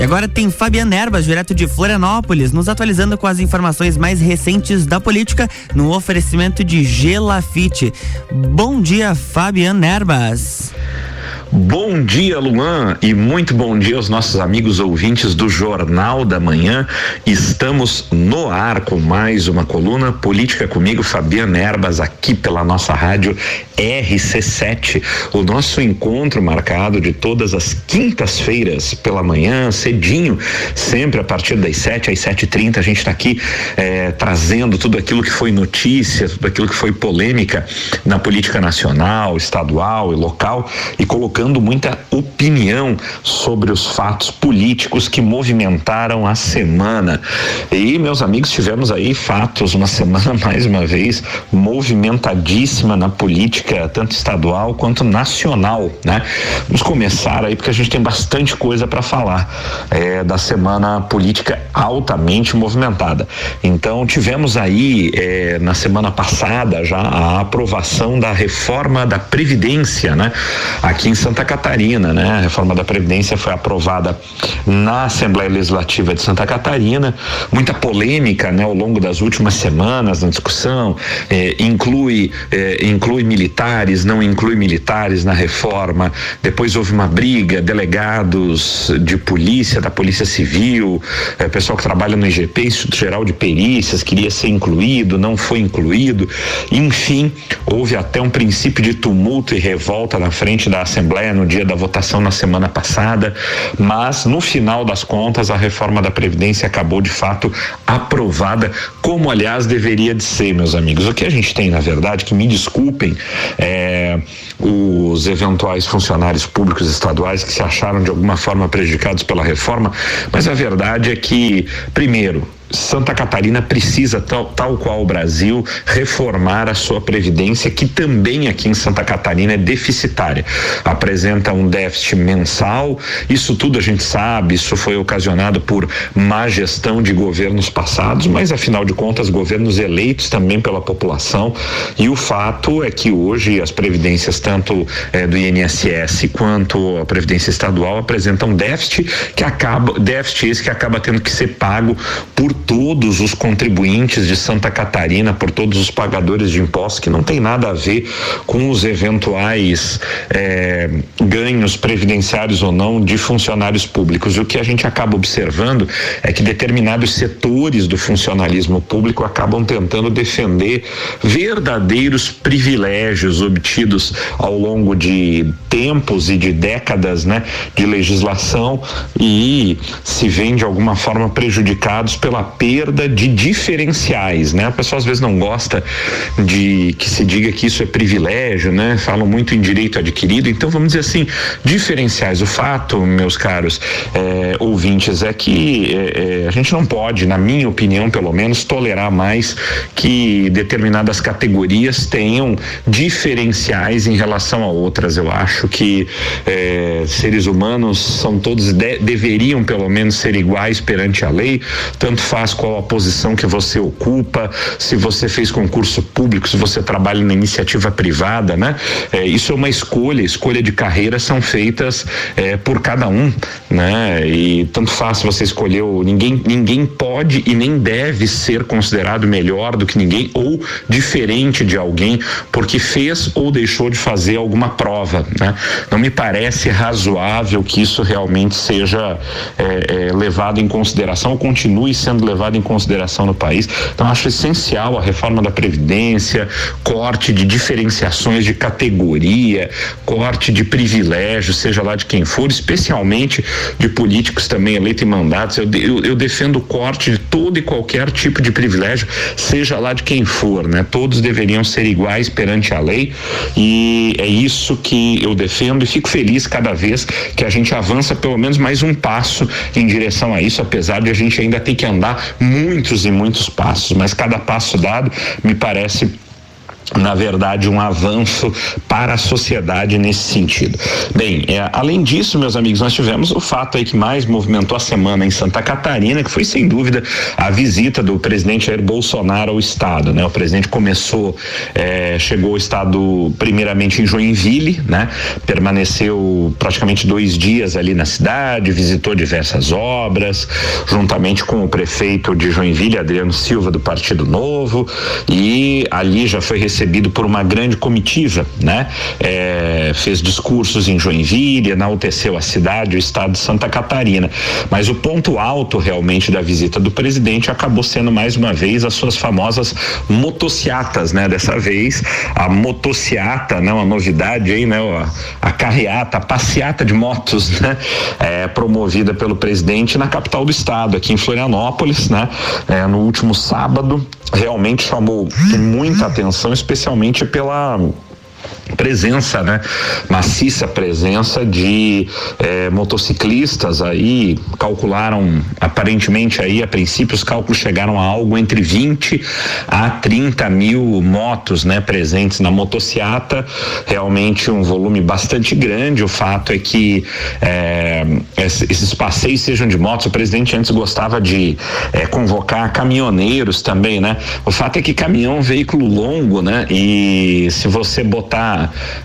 E agora tem Fabiana Erbas, direto de Florianópolis, nos atualizando com as informações mais recentes da política no oferecimento de Gelafite. Bom dia, Fabiana Erbas. Bom dia, Luan, e muito bom dia aos nossos amigos ouvintes do Jornal da Manhã. Estamos no ar com mais uma coluna Política comigo, Fabiana Erbas, aqui pela nossa rádio RC7. O nosso encontro marcado de todas as quintas-feiras pela manhã, cedinho, sempre a partir das 7 às 7h30. A gente está aqui eh, trazendo tudo aquilo que foi notícia, tudo aquilo que foi polêmica na política nacional, estadual e local e colocando colocando muita opinião sobre os fatos políticos que movimentaram a semana. E, meus amigos, tivemos aí fatos, uma semana mais uma vez movimentadíssima na política, tanto estadual quanto nacional, né? Vamos começar aí porque a gente tem bastante coisa para falar é, da semana política altamente movimentada. Então, tivemos aí é, na semana passada já a aprovação da reforma da Previdência, né? Aqui em São Santa Catarina, né? A reforma da Previdência foi aprovada na Assembleia Legislativa de Santa Catarina, muita polêmica, né? Ao longo das últimas semanas na discussão, eh, inclui eh, inclui militares, não inclui militares na reforma. Depois houve uma briga, delegados de polícia, da Polícia Civil, eh, pessoal que trabalha no IGP, Instituto Geral de Perícias, queria ser incluído, não foi incluído. Enfim, houve até um princípio de tumulto e revolta na frente da Assembleia Assembleia no dia da votação na semana passada, mas no final das contas a reforma da Previdência acabou de fato aprovada, como aliás deveria de ser, meus amigos. O que a gente tem, na verdade, que me desculpem é, os eventuais funcionários públicos estaduais que se acharam de alguma forma prejudicados pela reforma, mas a verdade é que, primeiro, Santa Catarina precisa, tal, tal qual o Brasil, reformar a sua previdência, que também aqui em Santa Catarina é deficitária. Apresenta um déficit mensal, isso tudo a gente sabe, isso foi ocasionado por má gestão de governos passados, mas afinal de contas, governos eleitos também pela população. E o fato é que hoje as previdências, tanto eh, do INSS quanto a Previdência Estadual, apresentam déficit que acaba, déficit esse que acaba tendo que ser pago por todos os contribuintes de Santa Catarina, por todos os pagadores de impostos, que não tem nada a ver com os eventuais eh, ganhos previdenciários ou não de funcionários públicos. O que a gente acaba observando é que determinados setores do funcionalismo público acabam tentando defender verdadeiros privilégios obtidos ao longo de tempos e de décadas, né, de legislação e se veem de alguma forma prejudicados pela perda de diferenciais, né? A pessoa às vezes não gosta de que se diga que isso é privilégio, né? Falam muito em direito adquirido, então vamos dizer assim, diferenciais. O fato, meus caros é, ouvintes, é que é, é, a gente não pode, na minha opinião, pelo menos, tolerar mais que determinadas categorias tenham diferenciais em relação a outras. Eu acho que é, seres humanos são todos de, deveriam pelo menos ser iguais perante a lei, tanto faz faz, qual a posição que você ocupa, se você fez concurso público, se você trabalha na iniciativa privada, né? É, isso é uma escolha, escolha de carreira são feitas é, por cada um, né? E tanto faz você escolheu, ninguém, ninguém pode e nem deve ser considerado melhor do que ninguém ou diferente de alguém porque fez ou deixou de fazer alguma prova, né? Não me parece razoável que isso realmente seja é, é levado em consideração ou continue sendo levado em consideração no país. Então, acho essencial a reforma da Previdência, corte de diferenciações de categoria, corte de privilégios, seja lá de quem for, especialmente de políticos também eleitos em mandatos. Eu, eu, eu defendo o corte de todo e qualquer tipo de privilégio, seja lá de quem for, né? Todos deveriam ser iguais perante a lei e é isso que eu defendo e fico feliz cada vez que a gente avança pelo menos mais um passo em direção a isso, apesar de a gente ainda ter que andar muitos e muitos passos, mas cada passo dado me parece na verdade, um avanço para a sociedade nesse sentido. Bem, é, além disso, meus amigos, nós tivemos o fato aí que mais movimentou a semana em Santa Catarina, que foi sem dúvida a visita do presidente Jair Bolsonaro ao estado, né? O presidente começou, é, chegou ao estado primeiramente em Joinville, né? Permaneceu praticamente dois dias ali na cidade, visitou diversas obras, juntamente com o prefeito de Joinville, Adriano Silva, do Partido Novo, e ali já foi recebido por uma grande comitiva, né? É, fez discursos em Joinville, enalteceu a cidade, o estado de Santa Catarina. Mas o ponto alto realmente da visita do presidente acabou sendo mais uma vez as suas famosas motociatas, né? Dessa vez a motociata, né? Uma novidade aí, né? A, a carreata, a passeata de motos, né? É, promovida pelo presidente na capital do estado, aqui em Florianópolis, né? É, no último sábado, realmente chamou muita atenção, especialmente pela presença, né? Maciça presença de eh, motociclistas aí, calcularam aparentemente aí, a princípio, os cálculos chegaram a algo entre 20 a 30 mil motos, né? Presentes na motociata, realmente um volume bastante grande. O fato é que eh, esses passeios sejam de motos, o presidente antes gostava de eh, convocar caminhoneiros também, né? O fato é que caminhão é um veículo longo, né? E se você botar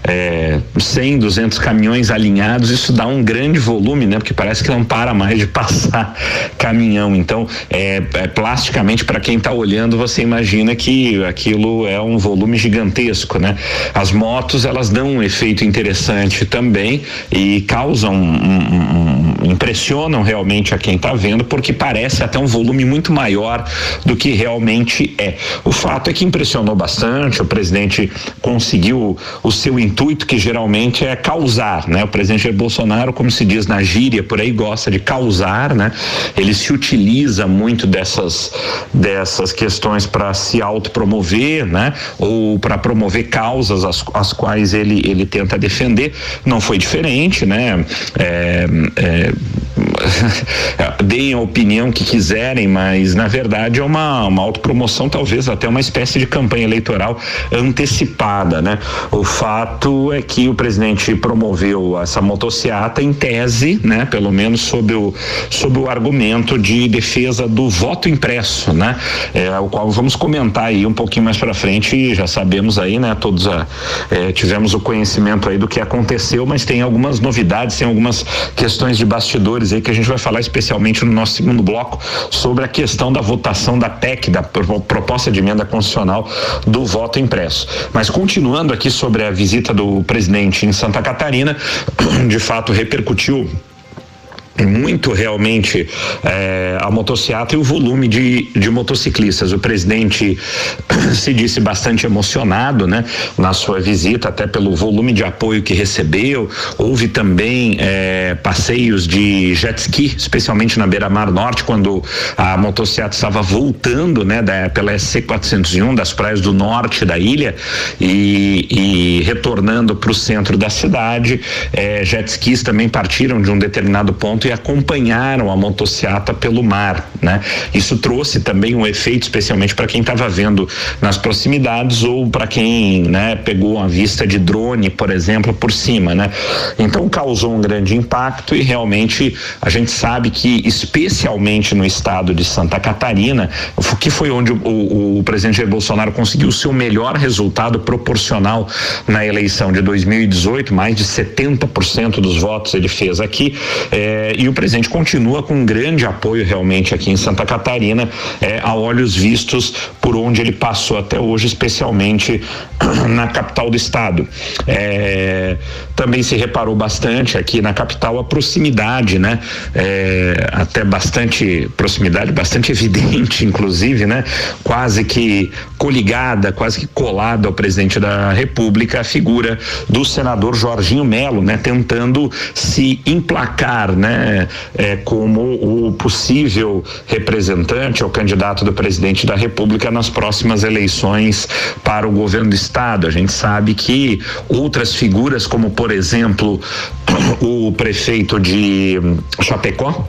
é, 100, 200 caminhões alinhados, isso dá um grande volume, né? Porque parece que não para mais de passar caminhão. Então, é, é plasticamente, para quem está olhando, você imagina que aquilo é um volume gigantesco, né? As motos, elas dão um efeito interessante também e causam, um, um, impressionam realmente a quem está vendo, porque parece até um volume muito maior do que realmente é. O fato é que impressionou bastante, o presidente conseguiu o seu intuito, que geralmente é causar, né? O presidente Jair Bolsonaro, como se diz na gíria, por aí gosta de causar, né? Ele se utiliza muito dessas dessas questões para se autopromover, né? Ou para promover causas as, as quais ele ele tenta defender. Não foi diferente, né? É, é, deem a opinião que quiserem, mas na verdade é uma, uma autopromoção, talvez até uma espécie de campanha eleitoral antecipada, né? O fato é que o presidente promoveu essa motociata em tese, né? Pelo menos sob o, sob o argumento de defesa do voto impresso, né? É, o qual vamos comentar aí um pouquinho mais para frente, já sabemos aí, né? Todos a, é, tivemos o conhecimento aí do que aconteceu, mas tem algumas novidades, tem algumas questões de bastidores aí que a gente vai falar especialmente no nosso segundo bloco sobre a questão da votação da PEC, da proposta de emenda constitucional do voto impresso. Mas continuando aqui sobre a visita do presidente em Santa Catarina, de fato repercutiu muito realmente é, a motocicleta e o volume de, de motociclistas. O presidente se disse bastante emocionado, né, na sua visita, até pelo volume de apoio que recebeu. Houve também é, passeios de jet ski, especialmente na beira-mar norte, quando a motocicleta estava voltando, né, da, pela SC 401 das praias do norte da ilha e, e retornando para o centro da cidade. É, jet skis também partiram de um determinado ponto e acompanharam a motociata pelo mar, né? Isso trouxe também um efeito, especialmente para quem estava vendo nas proximidades ou para quem, né, pegou uma vista de drone, por exemplo, por cima, né? Então causou um grande impacto e realmente a gente sabe que, especialmente no estado de Santa Catarina, que foi onde o, o, o presidente Jair Bolsonaro conseguiu o seu melhor resultado proporcional na eleição de 2018, mais de 70% dos votos ele fez aqui. E o presidente continua com um grande apoio realmente aqui em Santa Catarina, é, a olhos vistos por onde ele passou até hoje, especialmente na capital do estado. É, também se reparou bastante aqui na capital a proximidade, né? É, até bastante proximidade, bastante evidente, inclusive, né? Quase que coligada, quase que colada ao presidente da República, a figura do senador Jorginho Melo, né? Tentando se emplacar, né? é, como o possível representante ou candidato do presidente da República nas próximas eleições para o governo do estado. A gente sabe que outras figuras, como por exemplo o prefeito de Chapecó,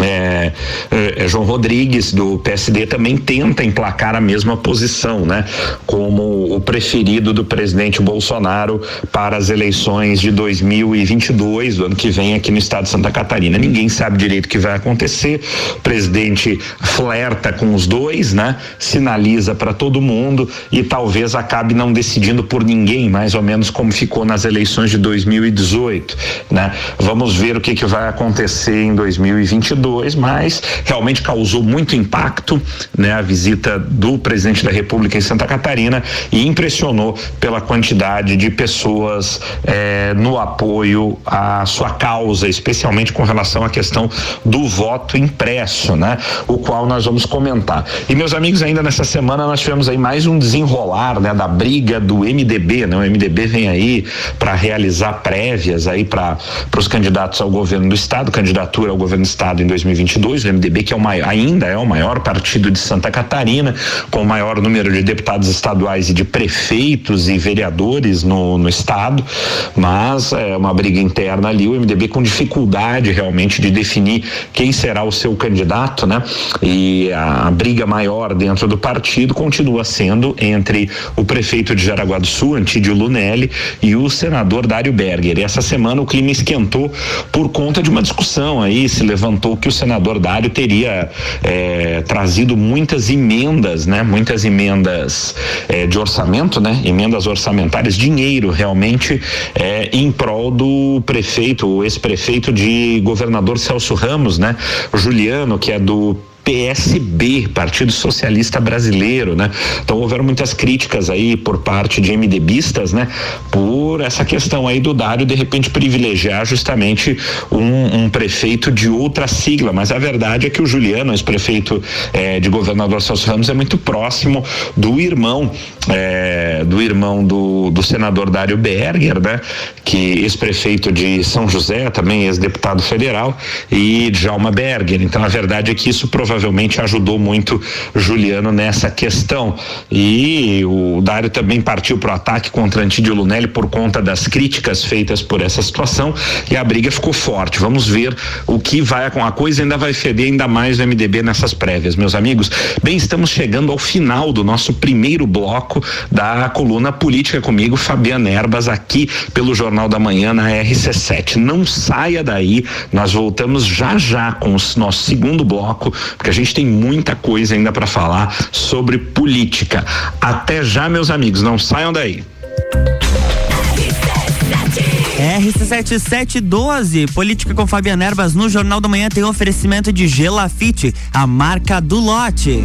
é, é, João Rodrigues do PSD também tenta emplacar a mesma posição, né? Como o preferido do presidente Bolsonaro para as eleições de 2022, do ano que vem aqui no estado de Santa Catarina. Ninguém sabe direito o que vai acontecer. O presidente flerta com os dois, né? Sinaliza para todo mundo e talvez acabe não decidindo por ninguém, mais ou menos como ficou nas eleições de 2018, né? Vamos ver o que que vai acontecer em 2022, mas realmente causou muito impacto, né? A visita do presidente da República em Santa Catarina e impressionou pela quantidade de pessoas eh, no apoio à sua causa, especialmente com relação à questão do voto impresso, né? O qual nós vamos comentar. E meus amigos, ainda nessa semana nós tivemos aí mais um desenrolar, né? Da briga do MDB, né? O MDB vem aí para realizar prévias aí para os candidatos ao governo do estado, candidatura ao governo do estado em 2022, o MDB que é o maior, ainda é o maior partido de Santa Catarina, com o maior número de deputados estaduais e de prefeitos e vereadores no, no estado, mas é uma briga interna ali, o MDB com dificuldade realmente de definir quem será o seu candidato, né? E a, a briga maior dentro do partido continua sendo entre o prefeito de Jaraguá do Sul, Antídio Lunelli, e o senador Dário Berger. E essa semana o clima esquentou por conta de uma discussão aí, se levantou que o senador Dário teria eh, trazido muitas emendas, né? Muitas emendas eh, de orçamento, né? Emendas orçamentárias, dinheiro realmente eh, em prol do prefeito, o ex-prefeito de governador Celso Ramos, né? O Juliano, que é do PSB, Partido Socialista Brasileiro, né? Então houveram muitas críticas aí por parte de MDBistas, né? Por essa questão aí do Dário de repente privilegiar justamente um, um prefeito de outra sigla, mas a verdade é que o Juliano, ex-prefeito eh, de Governador Celso Ramos, é muito próximo do irmão, eh, do irmão do, do senador Dário Berger, né? Que ex-prefeito de São José, também ex-deputado federal, e Djalma Berger. Então a verdade é que isso provavelmente provavelmente ajudou muito Juliano nessa questão. E o Dário também partiu para o ataque contra Antídio Lunelli por conta das críticas feitas por essa situação e a briga ficou forte. Vamos ver o que vai com a coisa ainda vai feder ainda mais o MDB nessas prévias, meus amigos. Bem, estamos chegando ao final do nosso primeiro bloco da coluna Política comigo, Fabiana Erbas, aqui pelo Jornal da Manhã na RC7. Não saia daí, nós voltamos já já com o nosso segundo bloco porque a gente tem muita coisa ainda para falar sobre política. Até já, meus amigos, não saiam daí. RC7712, Política com Fabiana Erbas no Jornal da Manhã tem oferecimento de Gelafite, a marca do lote.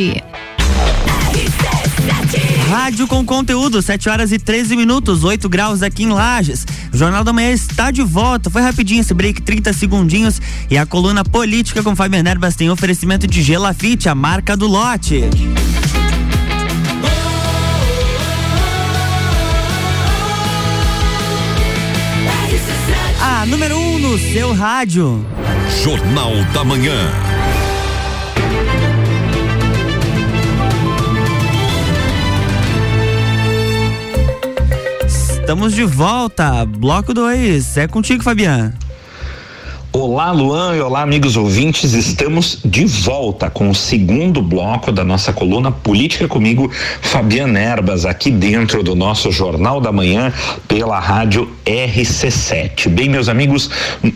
Rádio com conteúdo, 7 horas e 13 minutos, 8 graus aqui em Lages. O Jornal da Manhã está de volta. Foi rapidinho esse break, 30 segundinhos. E a coluna política com Fábio Erbas tem oferecimento de Gelafite, a marca do lote. A número 1 um no seu rádio. Jornal da Manhã. Estamos de volta. Bloco 2. É contigo, Fabiano. Olá, Luan, e olá, amigos ouvintes. Estamos de volta com o segundo bloco da nossa coluna Política comigo, Fabiana Erbas, aqui dentro do nosso Jornal da Manhã, pela rádio RC7. Bem, meus amigos,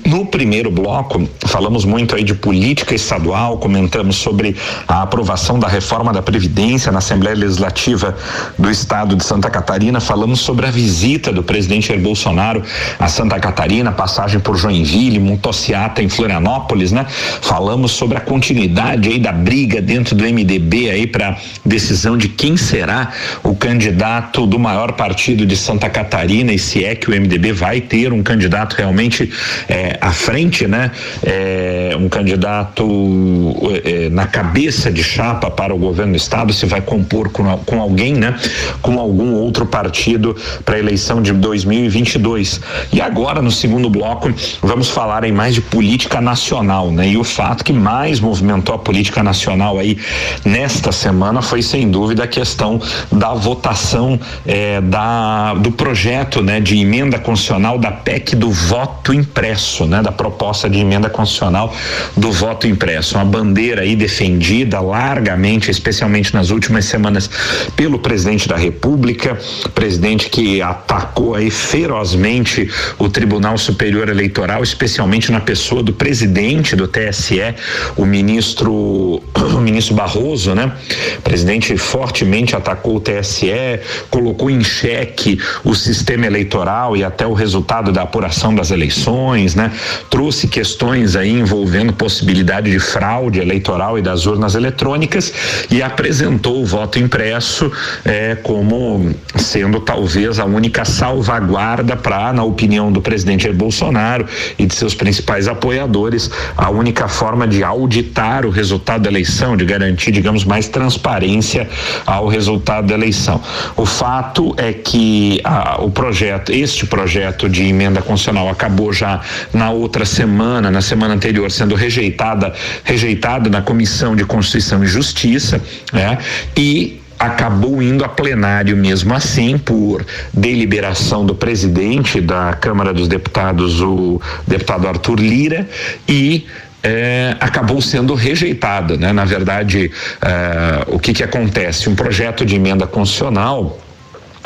no primeiro bloco, falamos muito aí de política estadual, comentamos sobre a aprovação da reforma da Previdência na Assembleia Legislativa do Estado de Santa Catarina, falamos sobre a visita do presidente Jair Bolsonaro a Santa Catarina, passagem por Joinville, Motocicleta passeata em Florianópolis, né? Falamos sobre a continuidade aí da briga dentro do MDB aí para decisão de quem será o candidato do maior partido de Santa Catarina e se é que o MDB vai ter um candidato realmente é, à frente, né? É, um candidato é, na cabeça de chapa para o governo do estado, se vai compor com, com alguém, né? Com algum outro partido para a eleição de 2022. E agora, no segundo bloco, vamos falar em mais de política nacional, né? E o fato que mais movimentou a política nacional aí nesta semana foi sem dúvida a questão da votação eh, da do projeto, né, de emenda constitucional da PEC do voto impresso, né, da proposta de emenda constitucional do voto impresso, uma bandeira aí defendida largamente, especialmente nas últimas semanas pelo presidente da República, presidente que atacou aí ferozmente o Tribunal Superior Eleitoral, especialmente na pessoa do presidente do TSE, o ministro o ministro Barroso, né? O presidente fortemente atacou o TSE, colocou em xeque o sistema eleitoral e até o resultado da apuração das eleições, né? Trouxe questões aí envolvendo possibilidade de fraude eleitoral e das urnas eletrônicas e apresentou o voto impresso eh, como sendo talvez a única salvaguarda para, na opinião do presidente Bolsonaro e de seus principais apoiadores, a única forma de auditar o resultado da eleição, de garantir, digamos, mais transparência ao resultado da eleição. O fato é que o projeto, este projeto de emenda constitucional acabou já na outra semana, na semana anterior, sendo rejeitada, rejeitado na Comissão de Constituição e Justiça, né? E acabou indo a plenário mesmo assim por deliberação do presidente da Câmara dos Deputados, o deputado Arthur Lira, e é, acabou sendo rejeitada, né? Na verdade, é, o que que acontece? Um projeto de emenda constitucional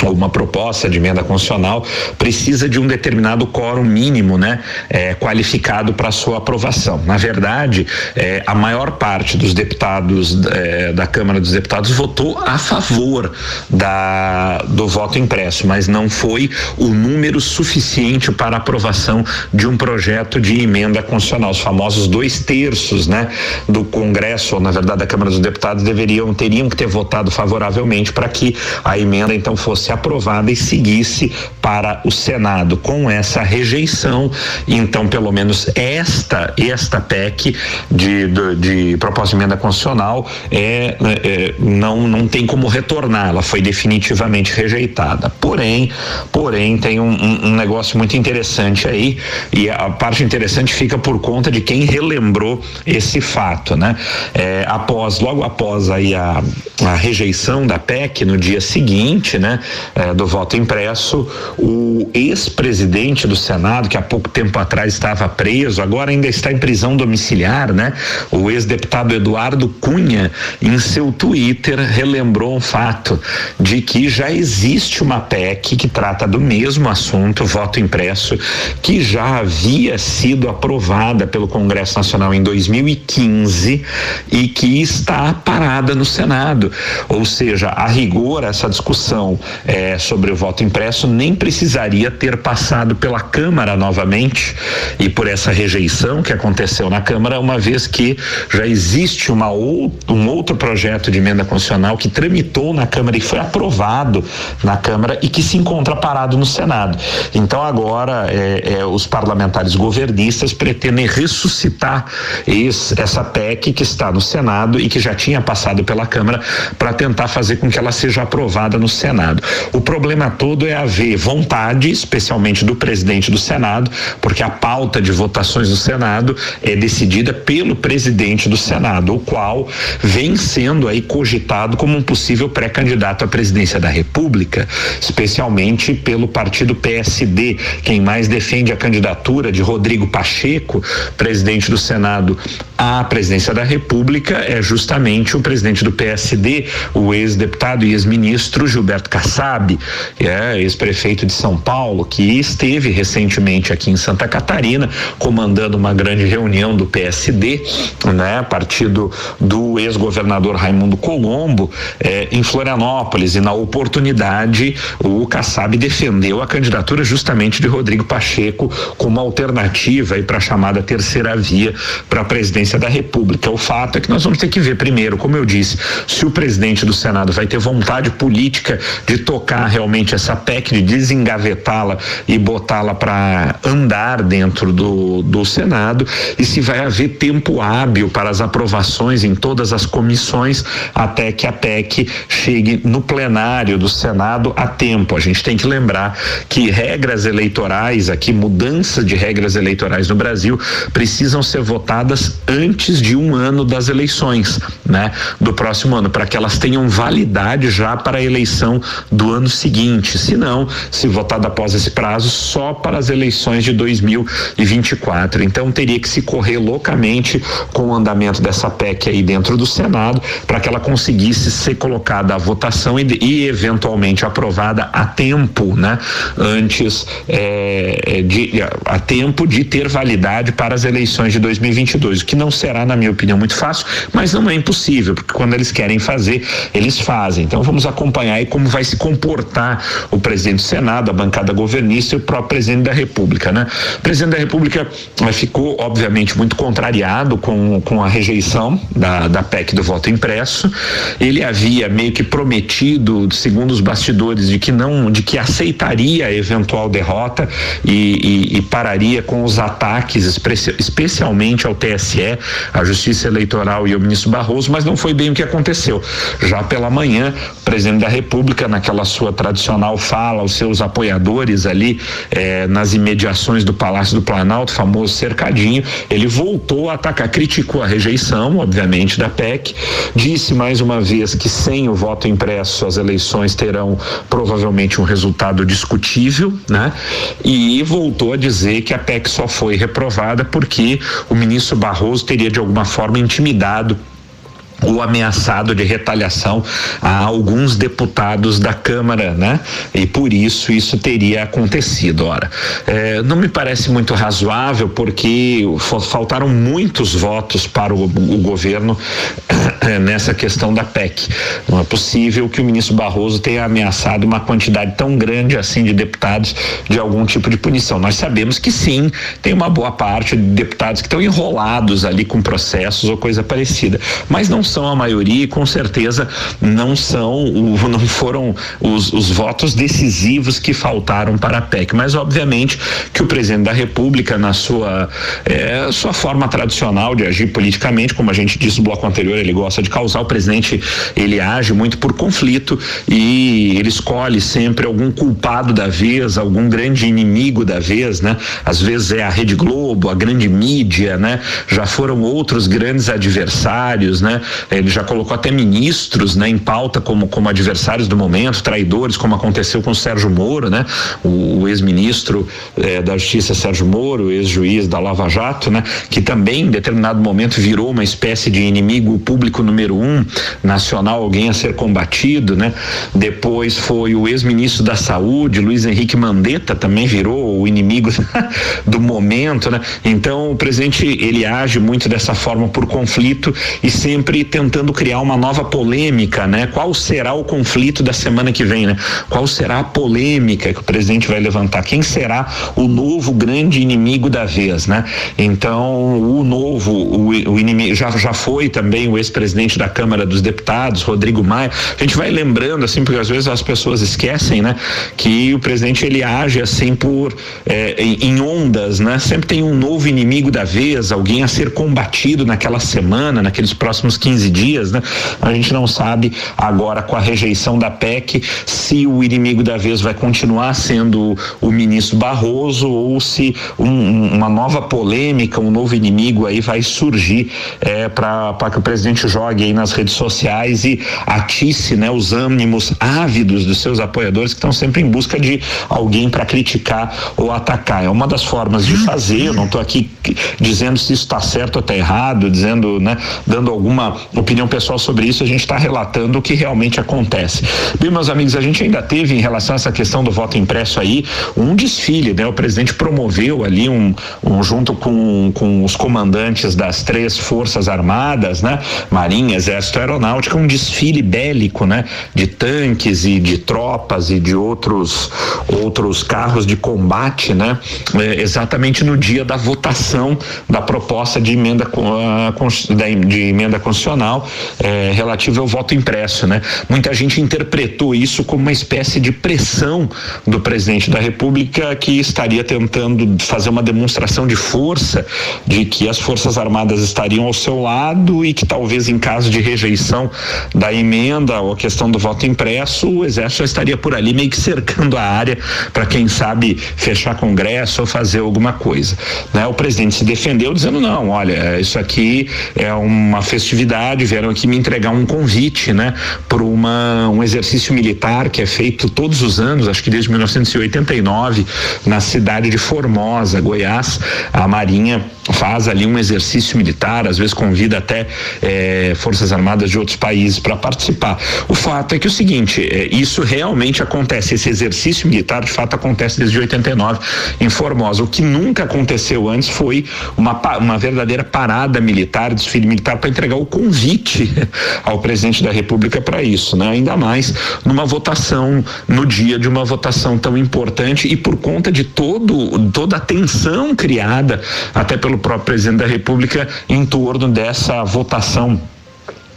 uma proposta de emenda constitucional precisa de um determinado quórum mínimo, né, é, qualificado para sua aprovação. Na verdade, é, a maior parte dos deputados é, da Câmara dos Deputados votou a favor da, do voto impresso, mas não foi o número suficiente para aprovação de um projeto de emenda constitucional. Os famosos dois terços, né, do Congresso, ou na verdade da Câmara dos Deputados, deveriam teriam que ter votado favoravelmente para que a emenda então fosse fosse aprovada e seguisse para o Senado com essa rejeição. Então, pelo menos esta esta PEC de, de, de proposta de emenda constitucional é, é, não não tem como retornar. Ela foi definitivamente rejeitada. Porém, porém tem um, um, negócio muito interessante aí e a parte interessante fica por conta de quem relembrou esse fato, né? É, após logo após aí a, a rejeição da PEC no dia seguinte, né? Eh, do voto impresso, o ex-presidente do Senado, que há pouco tempo atrás estava preso, agora ainda está em prisão domiciliar, né? O ex-deputado Eduardo Cunha, em seu Twitter, relembrou um fato de que já existe uma PEC que trata do mesmo assunto, voto impresso, que já havia sido aprovada pelo Congresso Nacional em 2015 e que está parada no Senado. Ou seja, a rigor, essa discussão é, sobre o voto impresso nem precisaria ter passado pela Câmara novamente e por essa rejeição que aconteceu na Câmara, uma vez que já existe uma ou, um outro projeto de emenda constitucional que tramitou na Câmara e foi aprovado na Câmara e que se encontra parado no Senado. Então agora é, é, os parlamentares governistas pretendem ressuscitar esse, essa PEC que está no Senado e que já tinha passado pela Câmara para tentar fazer com que ela seja aprovada no Senado. O problema todo é haver vontade, especialmente do presidente do Senado, porque a pauta de votações do Senado é decidida pelo presidente do Senado, o qual vem sendo aí cogitado como um possível pré-candidato à presidência da República, especialmente pelo partido PSD. Quem mais defende a candidatura de Rodrigo Pacheco, presidente do Senado, à presidência da República, é justamente o presidente do PSD, o ex-deputado e ex-ministro Gilberto Kassab Kassab, é, ex-prefeito de São Paulo, que esteve recentemente aqui em Santa Catarina, comandando uma grande reunião do PSD, né, partido do ex-governador Raimundo Colombo, é, em Florianópolis. E na oportunidade, o Kassab defendeu a candidatura justamente de Rodrigo Pacheco como alternativa para a chamada terceira via para a presidência da República. O fato é que nós vamos ter que ver primeiro, como eu disse, se o presidente do Senado vai ter vontade política de tocar realmente essa PEC, de desengavetá-la e botá-la para andar dentro do, do Senado e se vai haver tempo hábil para as aprovações em todas as comissões até que a PEC chegue no plenário do Senado a tempo. A gente tem que lembrar que regras eleitorais aqui, mudança de regras eleitorais no Brasil, precisam ser votadas antes de um ano das eleições, né? Do próximo ano, para que elas tenham validade já para a eleição do ano seguinte. Se não, se votada após esse prazo, só para as eleições de 2024. Então teria que se correr loucamente com o andamento dessa PEC aí dentro do Senado para que ela conseguisse ser colocada à votação e, e eventualmente aprovada a tempo, né? Antes é, de a tempo de ter validade para as eleições de 2022, o que não será, na minha opinião, muito fácil, mas não é impossível, porque quando eles querem fazer, eles fazem. Então vamos acompanhar aí como vai se comportar o presidente do Senado, a bancada governista e o próprio presidente da República, né? O presidente da República eh, ficou, obviamente, muito contrariado com, com a rejeição da, da PEC do voto impresso. Ele havia meio que prometido, segundo os bastidores, de que não, de que aceitaria a eventual derrota e, e, e pararia com os ataques, especialmente ao TSE, à Justiça Eleitoral e ao ministro Barroso, mas não foi bem o que aconteceu. Já pela manhã, o presidente da República, naquela sua tradicional fala aos seus apoiadores ali eh, nas imediações do Palácio do Planalto, famoso cercadinho, ele voltou a atacar, criticou a rejeição, obviamente, da PEC, disse mais uma vez que sem o voto impresso as eleições terão provavelmente um resultado discutível, né? E voltou a dizer que a PEC só foi reprovada porque o ministro Barroso teria de alguma forma intimidado o ameaçado de retaliação a alguns deputados da Câmara, né? E por isso isso teria acontecido. Ora, é, não me parece muito razoável porque faltaram muitos votos para o, o governo nessa questão da PEC. Não é possível que o ministro Barroso tenha ameaçado uma quantidade tão grande assim de deputados de algum tipo de punição. Nós sabemos que sim, tem uma boa parte de deputados que estão enrolados ali com processos ou coisa parecida, mas não são a maioria e com certeza não são, não foram os, os votos decisivos que faltaram para a PEC. Mas obviamente que o presidente da República, na sua, é, sua forma tradicional de agir politicamente, como a gente disse no bloco anterior, ele gosta de causar, o presidente ele age muito por conflito e ele escolhe sempre algum culpado da vez, algum grande inimigo da vez, né? Às vezes é a Rede Globo, a grande mídia, né? Já foram outros grandes adversários, né? Ele já colocou até ministros, né, em pauta como como adversários do momento, traidores, como aconteceu com o Sérgio Moro, né? O, o ex-ministro eh, da Justiça Sérgio Moro, ex-juiz da Lava Jato, né? Que também em determinado momento virou uma espécie de inimigo público número um nacional, alguém a ser combatido, né? Depois foi o ex-ministro da Saúde, Luiz Henrique Mandetta, também virou o inimigo do momento, né? Então o presidente ele age muito dessa forma por conflito e sempre tentando criar uma nova polêmica, né? Qual será o conflito da semana que vem, né? Qual será a polêmica que o presidente vai levantar? Quem será o novo grande inimigo da vez, né? Então, o novo, o, o inimigo, já, já foi também o ex-presidente da Câmara dos Deputados, Rodrigo Maia. A gente vai lembrando, assim, porque às vezes as pessoas esquecem, né? Que o presidente ele age assim por é, em, ondas, né? Sempre tem um novo inimigo da vez, alguém a ser combatido naquela semana, naqueles próximos 15 15 dias, né? A gente não sabe agora com a rejeição da PEC se o inimigo da vez vai continuar sendo o ministro Barroso ou se um, uma nova polêmica, um novo inimigo aí vai surgir é, para que o presidente jogue aí nas redes sociais e atice né, os ânimos ávidos dos seus apoiadores que estão sempre em busca de alguém para criticar ou atacar. É uma das formas de fazer, eu não estou aqui dizendo se isso está certo ou está errado, dizendo, né, dando alguma opinião pessoal sobre isso, a gente está relatando o que realmente acontece. Bem, meus amigos, a gente ainda teve em relação a essa questão do voto impresso aí um desfile, né? O presidente promoveu ali um, um junto com, com os comandantes das três forças armadas, né? Marinha, Exército, Aeronáutica, um desfile bélico, né? De tanques e de tropas e de outros outros carros de combate, né? É, exatamente no dia da votação da proposta de emenda uh, de emenda constitucional é, relativa ao voto impresso, né? Muita gente interpretou isso como uma espécie de pressão do presidente da República que estaria tentando fazer uma demonstração de força de que as forças armadas estariam ao seu lado e que talvez em caso de rejeição da emenda ou a questão do voto impresso, o exército estaria por ali meio que cercando a área para quem sabe fechar congresso ou fazer alguma coisa, né? O presidente se defendeu dizendo não, olha, isso aqui é uma festividade, vieram aqui me entregar um convite, né, para uma um exercício militar que é feito todos os anos, acho que desde 1989, na cidade de Formosa, Goiás, a Marinha faz ali um exercício militar, às vezes convida até eh, forças armadas de outros países para participar. O fato é que é o seguinte, eh, isso realmente acontece, esse exercício militar de fato acontece desde 89 em Formosa. O que nunca aconteceu antes foi uma, uma verdadeira parada militar, desfile militar para entregar o convite ao presidente da República para isso, né? Ainda mais numa votação no dia de uma votação tão importante e por conta de todo toda a tensão criada até pelo próprio presidente da República em torno dessa votação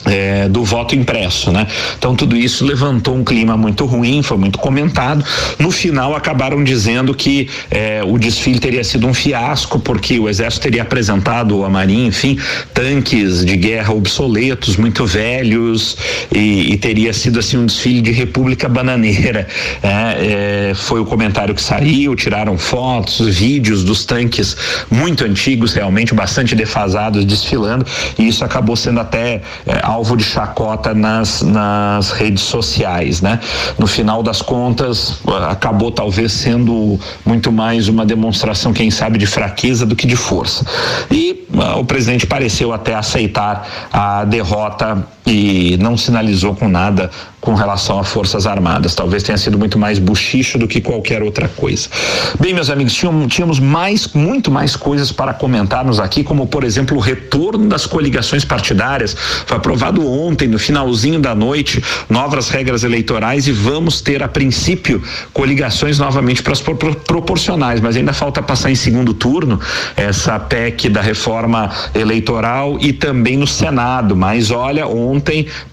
é, do voto impresso, né? Então tudo isso levantou um clima muito ruim, foi muito comentado. No final acabaram dizendo que é, o desfile teria sido um fiasco porque o exército teria apresentado a marinha, enfim, tanques de guerra obsoletos, muito velhos e, e teria sido assim um desfile de república bananeira. É, é, foi o comentário que saiu, tiraram fotos, vídeos dos tanques muito antigos, realmente bastante defasados desfilando e isso acabou sendo até é, alvo de chacota nas, nas redes sociais, né? No final das contas, acabou talvez sendo muito mais uma demonstração, quem sabe, de fraqueza do que de força. E uh, o presidente pareceu até aceitar a derrota e não sinalizou com nada com relação a Forças Armadas. Talvez tenha sido muito mais buchicho do que qualquer outra coisa. Bem, meus amigos, tínhamos, mais, muito mais coisas para comentarmos aqui, como por exemplo o retorno das coligações partidárias. Foi aprovado ontem, no finalzinho da noite, novas regras eleitorais e vamos ter, a princípio, coligações novamente para as proporcionais, mas ainda falta passar em segundo turno essa PEC da reforma eleitoral e também no Senado. Mas olha, ontem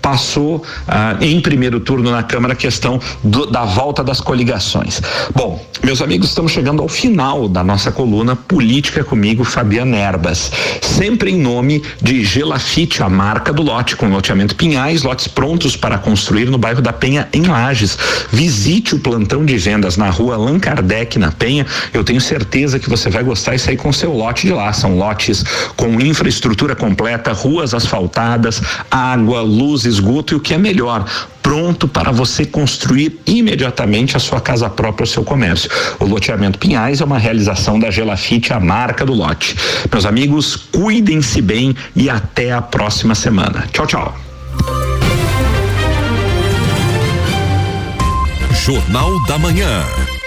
passou ah, em primeiro turno na Câmara a questão do, da volta das coligações. Bom, meus amigos, estamos chegando ao final da nossa coluna Política comigo, Fabiana Erbas. Sempre em nome de Gelafite, a marca do lote, com loteamento Pinhais, lotes prontos para construir no bairro da Penha, em Lages. Visite o plantão de vendas na rua Allan Kardec, na Penha. Eu tenho certeza que você vai gostar e sair com seu lote de lá. São lotes com infraestrutura completa, ruas asfaltadas, água, luz, esgoto e o que é melhor, pronto para você construir imediatamente a sua casa própria, o seu comércio. O loteamento Pinhais é uma realização da Gelafite, a marca do lote. Meus amigos, cuidem-se bem e até a próxima semana. Tchau, tchau. Jornal da Manhã.